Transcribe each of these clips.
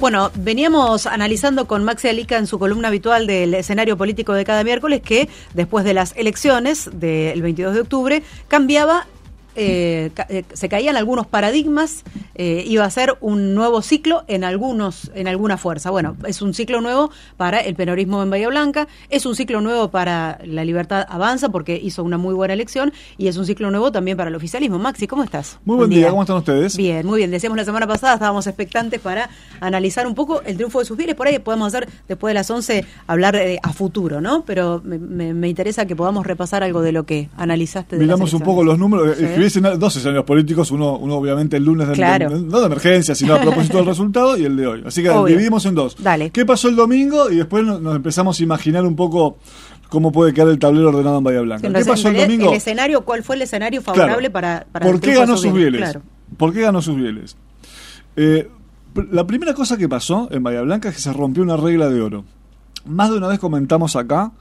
Bueno, veníamos analizando con Maxi Alica en su columna habitual del escenario político de cada miércoles que después de las elecciones del 22 de octubre cambiaba eh, eh, se caían algunos paradigmas, eh, iba a ser un nuevo ciclo en algunos, en alguna fuerza. Bueno, es un ciclo nuevo para el peronismo en Bahía Blanca, es un ciclo nuevo para la libertad avanza porque hizo una muy buena elección y es un ciclo nuevo también para el oficialismo. Maxi, ¿cómo estás? Muy buen, día. ¿cómo están ustedes? Bien, muy bien. Decíamos la semana pasada, estábamos expectantes para analizar un poco el triunfo de sus bienes, por ahí podemos hacer después de las 11 hablar a futuro, ¿no? Pero me, interesa que podamos repasar algo de lo que analizaste. Miramos un poco los números hubiesen dos escenarios políticos, uno, uno obviamente el lunes, de, no de emergencia, sino a propósito del resultado, y el de hoy. Así que dividimos en dos. Dale. ¿Qué pasó el domingo? Y después nos, empezamos a imaginar un poco cómo puede quedar el tablero ordenado en Bahía Blanca. ¿Qué pasó el domingo? El escenario, ¿Cuál fue el escenario favorable para, para ¿Por qué ganó sus bieles? ¿Por qué ganó sus bieles? Eh, la primera cosa que pasó en Bahía Blanca es que se rompió una regla de oro. Más de una vez comentamos acá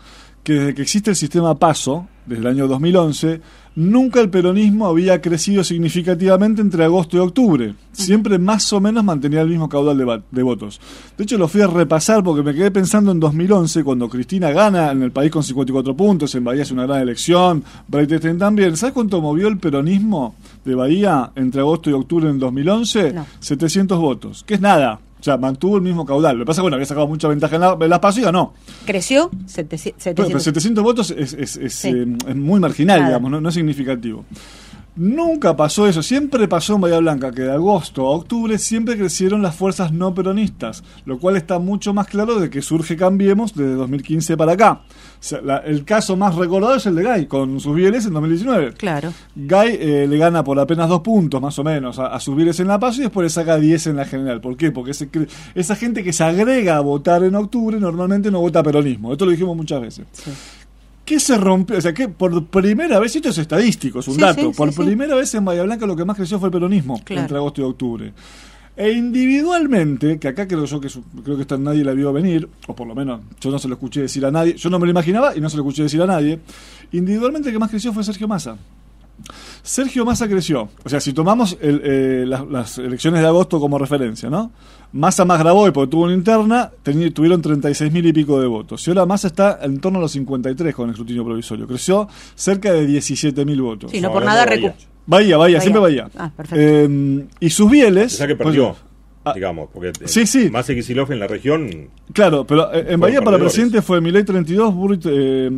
que desde que existe el sistema PASO, desde el año 2011, nunca el peronismo había crecido significativamente entre agosto y octubre. Siempre más o menos mantenía el mismo caudal de, votos. De hecho, lo fui a repasar porque me quedé pensando en 2011, cuando Cristina gana en el país con 54 puntos, en Bahía hace una gran elección, Breitestein también. ¿Sabes cuánto movió el peronismo de Bahía entre agosto y octubre en 2011? 700 votos, que es nada. O sea, mantuvo el mismo caudal. Lo que pasa es que bueno, había sacado mucha ventaja en la, en la paso y ganó. ¿Creció? 700, 700 votos es, es, es, eh, es muy marginal, digamos, no, no es significativo. Nunca pasó eso, siempre pasó en Bahía Blanca que de agosto a octubre siempre crecieron las fuerzas no peronistas, lo cual está mucho más claro de que surge Cambiemos desde 2015 para acá. el caso más recordado es el de Gay, con sus bieles en 2019. Claro. Gay eh, le gana por apenas dos puntos, más o menos, a, sus bieles en La Paz y después le saca 10 en la general. ¿Por qué? Porque esa gente que se agrega a votar en octubre normalmente no vota peronismo. Esto lo dijimos muchas veces. Sí. ¿Qué se rompió? O sea, que por primera vez, esto es estadístico, es un dato, por primera vez en Bahía Blanca lo que más creció fue el peronismo entre agosto y octubre. E individualmente, que acá creo yo que creo que esta nadie la vio venir, o por lo menos yo no se lo escuché decir a nadie, yo no me lo imaginaba y no se lo escuché decir a nadie, individualmente el que más creció fue Sergio Massa. Sergio Massa creció. O sea, si tomamos eh, las, elecciones de agosto como referencia, ¿no? Massa más grabó y porque tuvo una interna, tuvieron 36 mil y pico de votos. Y ahora Massa está en torno a los 53 con el escrutinio provisorio. Creció cerca de 17 mil votos. Sí, no, por nada Bahía. Bahía, Bahía, siempre Bahía. Ah, perfecto. Eh, y sus bieles. O sea que perdió. Ah, digamos, porque sí, sí. más Kisilov en la región. Claro, pero eh, en Bahía para presidente fue Milei 32, Burrit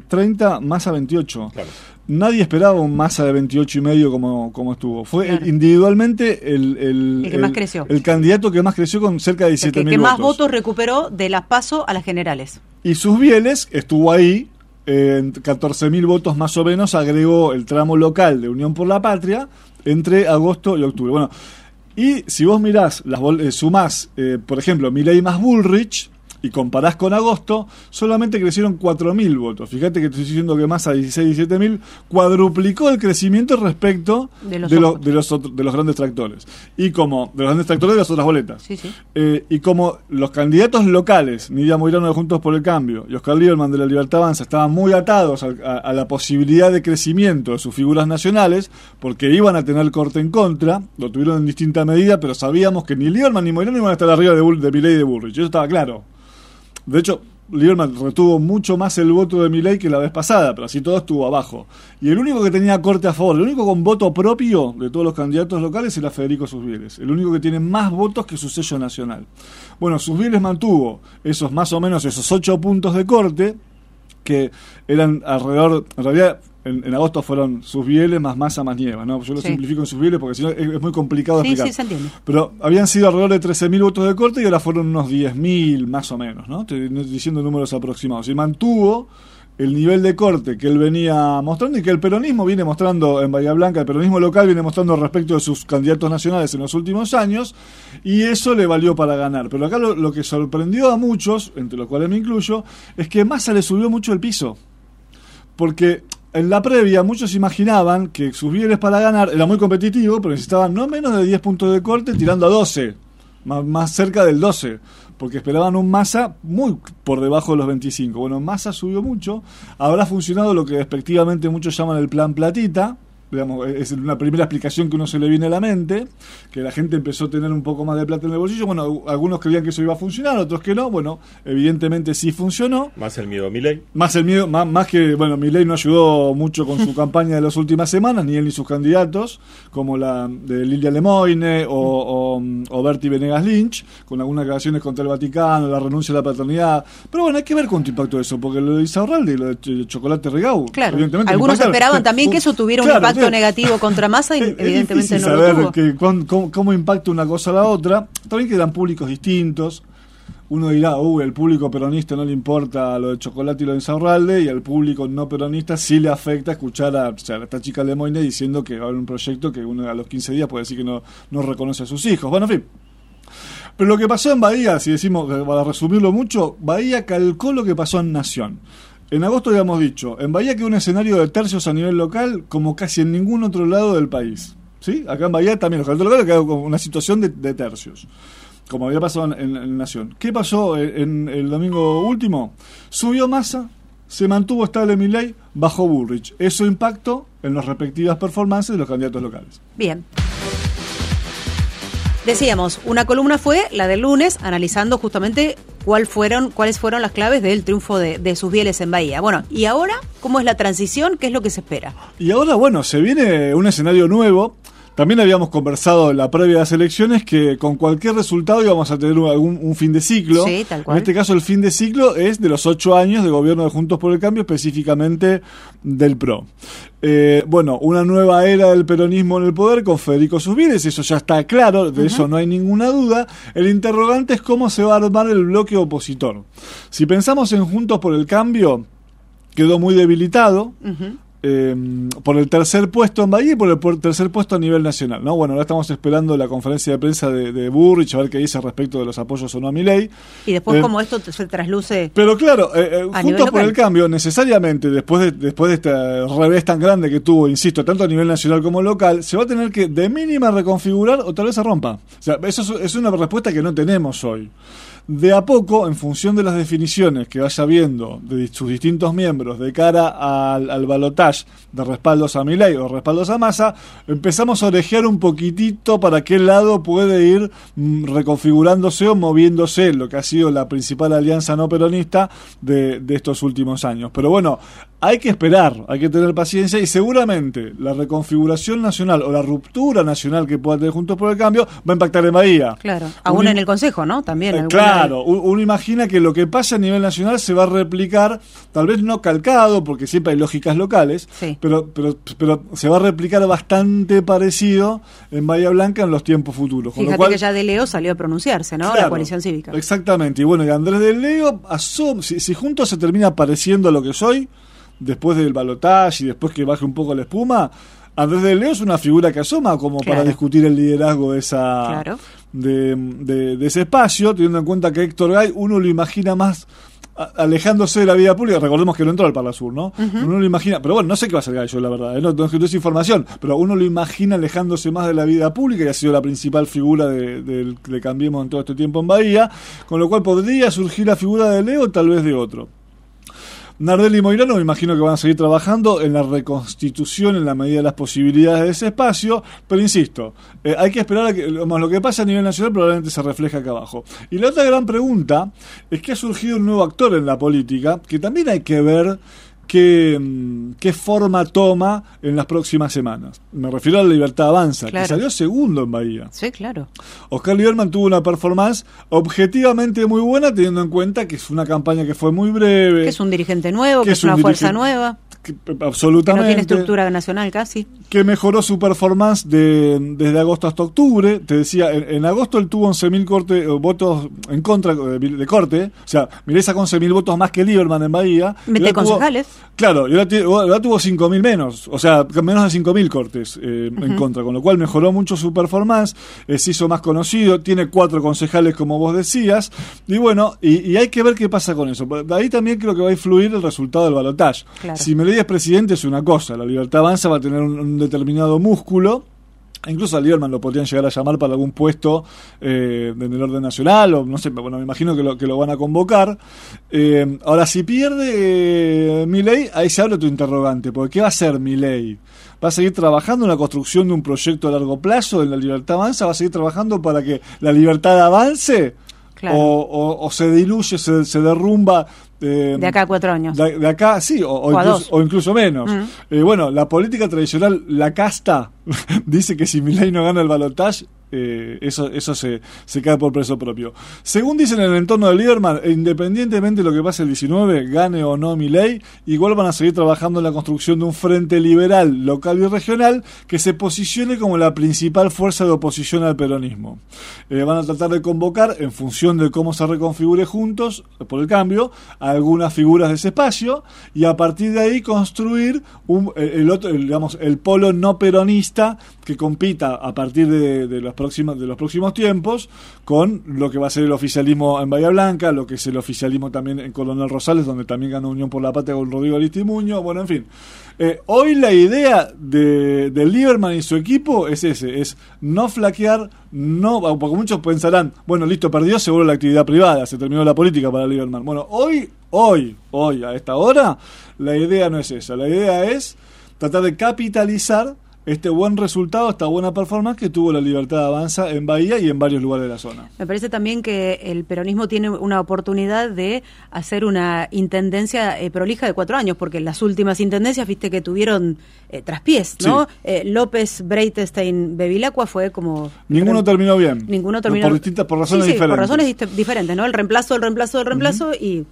30, Massa 28. Claro nadie esperaba un masa de 28 y medio como, como estuvo. Fue individualmente el, el, que más creció. el candidato que más creció con cerca de 17 mil votos. que más votos recuperó de las PASO a las generales. Y sus bieles estuvo ahí, en 14 mil votos más o menos, agregó el tramo local de Unión por la Patria entre agosto y octubre. Bueno, y si vos mirás, las eh, sumás, eh, por ejemplo, Milei más Bullrich, y comparás con agosto, solamente crecieron 4.000 votos. Fíjate que estoy diciendo que más a 16, 17.000 cuadruplicó el crecimiento respecto de los, de, los, de los grandes tractores. Y como, de los grandes tractores de las otras boletas. Eh, y como los candidatos locales, Nidia Moirano de Juntos por el Cambio y Oscar Lieberman de la Libertad Avanza, estaban muy atados a, la posibilidad de crecimiento de sus figuras nacionales, porque iban a tener corte en contra, lo tuvieron en distinta medida, pero sabíamos que ni Lieberman ni Moirano iban a estar arriba de, de Milei y de Bullrich. Eso estaba claro. De hecho, Lieberman retuvo mucho más el voto de Milei que la vez pasada, pero así todo estuvo abajo. Y el único que tenía corte a favor, el único con voto propio de todos los candidatos locales era Federico Susbieles, el único que tiene más votos que su sello nacional. Bueno, Susbieles mantuvo esos más o menos esos ocho puntos de corte, que eran alrededor, en realidad en, agosto fueron sus bieles más masa más nieva, ¿no? Yo lo simplifico en sus bieles porque si no es, muy complicado de explicar. Sí, se entiende. Pero habían sido alrededor de 13.000 votos de corte y ahora fueron unos 10.000 más o menos, ¿no? Estoy diciendo números aproximados. Y mantuvo el nivel de corte que él venía mostrando y que el peronismo viene mostrando en Bahía Blanca, el peronismo local viene mostrando respecto de sus candidatos nacionales en los últimos años, y eso le valió para ganar. Pero acá lo, lo que sorprendió a muchos, entre los cuales me incluyo, es que Massa le subió mucho el piso. Porque en la previa muchos imaginaban que sus bienes para ganar era muy competitivo, pero necesitaban no menos de 10 puntos de corte tirando a 12, más, cerca del 12, porque esperaban un masa muy por debajo de los 25. Bueno, masa subió mucho, habrá funcionado lo que respectivamente muchos llaman el plan platita, digamos, es una primera explicación que uno se le viene a la mente, que la gente empezó a tener un poco más de plata en el bolsillo. Bueno, algunos creían que eso iba a funcionar, otros que no. Bueno, evidentemente sí funcionó. Más el miedo a Milei. Más el miedo, más, más que, bueno, Milei no ayudó mucho con su campaña de las últimas semanas, ni él ni sus candidatos, como la de Lilia Lemoine o, o, o Bertie Venegas Lynch, con algunas declaraciones contra el Vaticano, la renuncia a la paternidad. Pero bueno, hay que ver cuánto impacto eso, porque lo de Isaurralde y lo de Chocolate Regau. Claro, algunos esperaban también que eso tuviera un impacto negativo contra masa y evidentemente no saber lo tuvo. Que, cómo, cómo, impacta una cosa a la otra. También que eran públicos distintos. Uno dirá, uy, el público peronista no le importa lo de chocolate y lo de Insaurralde, y al público no peronista sí le afecta escuchar a, o sea, a esta chica Lemoyne diciendo que va a haber un proyecto que uno a los 15 días puede decir que no, no reconoce a sus hijos. Bueno, en fin. Pero lo que pasó en Bahía, si decimos, para resumirlo mucho, Bahía calcó lo que pasó en Nación. En agosto habíamos dicho, en Bahía quedó un escenario de tercios a nivel local como casi en ningún otro lado del país. ¿Sí? Acá en Bahía también los candidatos locales quedó una situación de, tercios, como había pasado en, Nación. ¿Qué pasó en, el domingo último? Subió masa, se mantuvo estable Milley, bajó Bullrich. Eso impactó en las respectivas performances de los candidatos locales. Bien. Decíamos, una columna fue la del lunes, analizando justamente fueron, cuáles fueron las claves del triunfo de, de, sus bieles en Bahía. Bueno, ¿y ahora cómo es la transición? ¿Qué es lo que se espera? Y ahora, bueno, se viene un escenario nuevo. También habíamos conversado en la previa de las elecciones que con cualquier resultado íbamos a tener un, algún, un fin de ciclo. Sí, tal cual. En este caso el fin de ciclo es de los ocho años de gobierno de Juntos por el Cambio, específicamente del PRO. Eh, bueno, una nueva era del peronismo en el poder con Federico Susbieles, eso ya está claro, de uh -huh. eso no hay ninguna duda. El interrogante es cómo se va a armar el bloque opositor. Si pensamos en Juntos por el Cambio, quedó muy debilitado. Uh -huh. Eh, por el tercer puesto en Bahía y por el por tercer puesto a nivel nacional. ¿no? Bueno, ahora estamos esperando la conferencia de prensa de, de Burrich a ver qué dice respecto de los apoyos o no a mi ley. Y después, eh, como esto se trasluce. Pero claro, eh, juntos por el cambio, necesariamente, después de, después de este revés tan grande que tuvo, insisto, tanto a nivel nacional como local, se va a tener que de mínima reconfigurar o tal vez se rompa. O sea, eso es, es una respuesta que no tenemos hoy de a poco, en función de las definiciones que vaya viendo de sus distintos miembros de cara al, al balotaje de respaldos a Milei o respaldos a Massa, empezamos a orejear un poquitito para qué lado puede ir mm, reconfigurándose o moviéndose lo que ha sido la principal alianza no peronista de, de estos últimos años. Pero bueno, hay que esperar, hay que tener paciencia y seguramente la reconfiguración nacional o la ruptura nacional que pueda tener Juntos por el Cambio va a impactar en Bahía. Claro, aún en el Consejo, ¿no? También. Eh, claro, uno imagina que lo que pasa a nivel nacional se va a replicar, tal vez no calcado, porque siempre hay lógicas locales, sí. pero, pero, pero se va a replicar bastante parecido en Bahía Blanca en los tiempos futuros. Con Fíjate lo cual, que ya De Leo salió a pronunciarse, ¿no? Claro, la coalición cívica. Exactamente, y bueno, y Andrés De Leo, asum, si, si juntos se termina pareciendo a lo que soy, después del balotaje y después que baje un poco la espuma, Andrés de Leo es una figura que asoma como claro. para discutir el liderazgo de esa claro. de, de, de, ese espacio, teniendo en cuenta que Héctor Gay uno lo imagina más alejándose de la vida pública, recordemos que no entró al Pala Sur, ¿no? Uh -huh. Uno lo imagina, pero bueno, no sé qué va a ser Gallo, la verdad, ¿eh? no, no, no es información, pero uno lo imagina alejándose más de la vida pública, que ha sido la principal figura de, de, de Cambiemos en todo este tiempo en Bahía, con lo cual podría surgir la figura de Leo, tal vez de otro. Nardelli y Moirano me imagino que van a seguir trabajando en la reconstitución en la medida de las posibilidades de ese espacio, pero insisto, eh, hay que esperar a que lo que pasa a nivel nacional probablemente se refleje acá abajo. Y la otra gran pregunta es que ha surgido un nuevo actor en la política que también hay que ver qué, qué forma toma en las próximas semanas. Me refiero a la Libertad Avanza, claro. que salió segundo en Bahía. Sí, claro. Oscar Lieberman tuvo una performance objetivamente muy buena, teniendo en cuenta que es una campaña que fue muy breve. Que es un dirigente nuevo, que, que es, una fuerza nueva. Que, absolutamente. Que no tiene estructura nacional casi. Que mejoró su performance de, desde agosto hasta octubre. Te decía, en, en agosto él tuvo 11.000 corte, votos en contra de, de, corte. O sea, Milei sacó 11.000 votos más que Lieberman en Bahía. Mete concejales. Tuvo, claro, y ahora, ahora tuvo 5.000 menos. O sea, menos de 5.000 cortes eh, uh -huh. en contra. Con lo cual mejoró mucho su performance. Eh, se hizo más conocido. Tiene cuatro concejales, como vos decías. Y bueno, y, y, hay que ver qué pasa con eso. Ahí también creo que va a influir el resultado del balotaje. Claro. Si Milei es presidente es una cosa, la libertad avanza va a tener un, un determinado músculo. Incluso a Lieberman lo podrían llegar a llamar para algún puesto eh, en el orden nacional, o no sé, bueno, me imagino que lo, que lo van a convocar. Eh, ahora, si pierde eh, Milei, ahí se abre tu interrogante, porque ¿qué va a hacer Milei? va a seguir trabajando en la construcción de un proyecto a largo plazo en la libertad avanza, va a seguir trabajando para que la libertad avance. Claro. O, o- o se diluye, se, se derrumba. eh, De acá a cuatro años. de, de acá, sí, o, incluso, menos. Mm. Eh, bueno, la política tradicional, la casta, dice que si Milei no gana el balotaje, eh, eso, eso se, se cae por preso propio. Según dicen en el entorno de Lieberman, e independientemente de lo que pase el 19, gane o no Milei, igual van a seguir trabajando en la construcción de un frente liberal, local y regional que se posicione como la principal fuerza de oposición al peronismo. Eh, van a tratar de convocar, en función de cómo se reconfigure juntos, por el cambio, algunas figuras de ese espacio y a partir de ahí construir un, eh, el, otro, el, digamos, el polo no peronista que compita a partir de, de los próximos de los próximos tiempos con lo que va a ser el oficialismo en Bahía Blanca, lo que es el oficialismo también en Coronel Rosales, donde también ganó Unión por la Patria con Rodrigo Aristimuño, bueno, en fin. Eh, hoy la idea de, de Lieberman y su equipo es ese, es no flaquear, no, porque muchos pensarán, bueno, listo, perdió, seguro la actividad privada, se terminó la política para Lieberman. Bueno, hoy, hoy, hoy, a esta hora, la idea no es esa, la idea es tratar de capitalizar este buen resultado, esta buena performance que tuvo la Libertad Avanza en Bahía y en varios lugares de la zona. Me parece también que el peronismo tiene una oportunidad de hacer una intendencia eh, prolija de cuatro años, porque las últimas intendencias, viste que tuvieron eh, traspiés, ¿no? Eh, López, Breitestein, Bevilacqua fue como... Ninguno terminó bien. Ninguno terminó Por distintas, por razones Sí, sí, diferentes. Por razones diferentes, ¿no? El reemplazo, el reemplazo, el reemplazo y...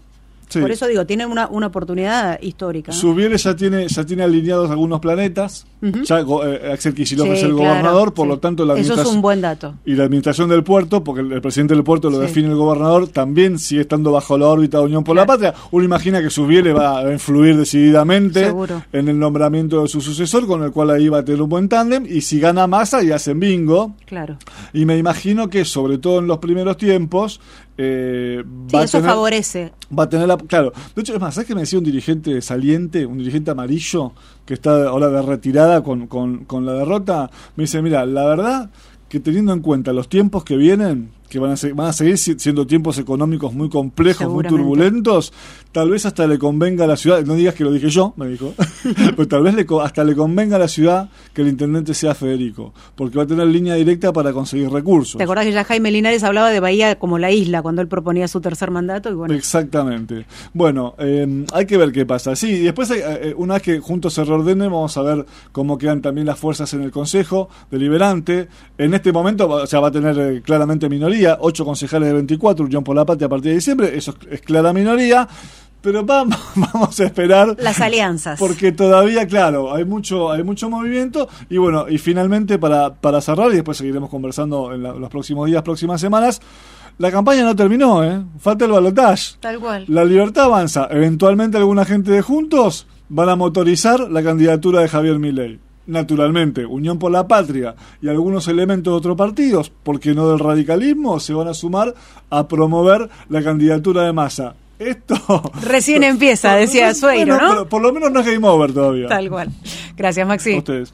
Sí. Por eso digo, tiene una, una oportunidad histórica. ¿no? Subiere ya tiene, ya tiene alineados algunos planetas. Ya eh, Axel Kicillof Sí, es el claro, gobernador, por sí. lo tanto la Eso es un buen dato. Y la administración del puerto, porque el, el presidente del puerto lo define el gobernador, también sigue estando bajo la órbita de Unión por la. Patria. Uno imagina que Subiere va a influir decididamente Seguro. en el nombramiento de su sucesor, con el cual ahí va a tener un buen tándem. Y si gana masa y hacen bingo. Claro. Y me imagino que, sobre todo en los primeros tiempos, eh, Sí, va, a eso tener, favorece. va a tener la. Claro, de hecho, es más, ¿sabes que me decía un dirigente saliente, un dirigente amarillo, que está ahora de retirada con, con, con la derrota? Me dice: Mira, la verdad que teniendo en cuenta los tiempos que vienen, que van a, se- van a seguir si- siendo tiempos económicos muy complejos, muy turbulentos, tal vez hasta le convenga a la ciudad, no digas que lo dije yo, me dijo, pero tal vez le, hasta le convenga a la ciudad que el intendente sea Federico, porque va a tener línea directa para conseguir recursos. ¿Te acordás que ya Jaime Linares hablaba de Bahía como la isla cuando él proponía su tercer mandato? Y bueno, Exactamente. Bueno, eh, hay que ver qué pasa. Sí, y después, hay, eh, una vez que juntos se reordenen, vamos a ver cómo quedan también las fuerzas en el Consejo Deliberante. En este momento, o sea, va a tener eh, claramente minoría, ocho concejales de 24, Unión por la Patria a partir de diciembre, eso es, es clara minoría. Pero vamos, vamos a esperar. las alianzas. Porque todavía, claro, hay mucho, hay mucho movimiento. Y bueno, y finalmente para, para cerrar, y después seguiremos conversando en la- los próximos días, próximas semanas, la campaña no terminó, ¿eh? Falta el balotaje. Tal cual. La libertad avanza. Eventualmente alguna gente de Juntos van a motorizar la candidatura de Javier Milei. Naturalmente, Unión por la Patria y algunos elementos de otros partidos, porque no del radicalismo, se van a sumar a promover la candidatura de Massa. Esto Recién empieza, decía Bueno, Sueiro, ¿no? pero por lo menos no es game over todavía. Tal cual. Gracias, Maxi. A ustedes.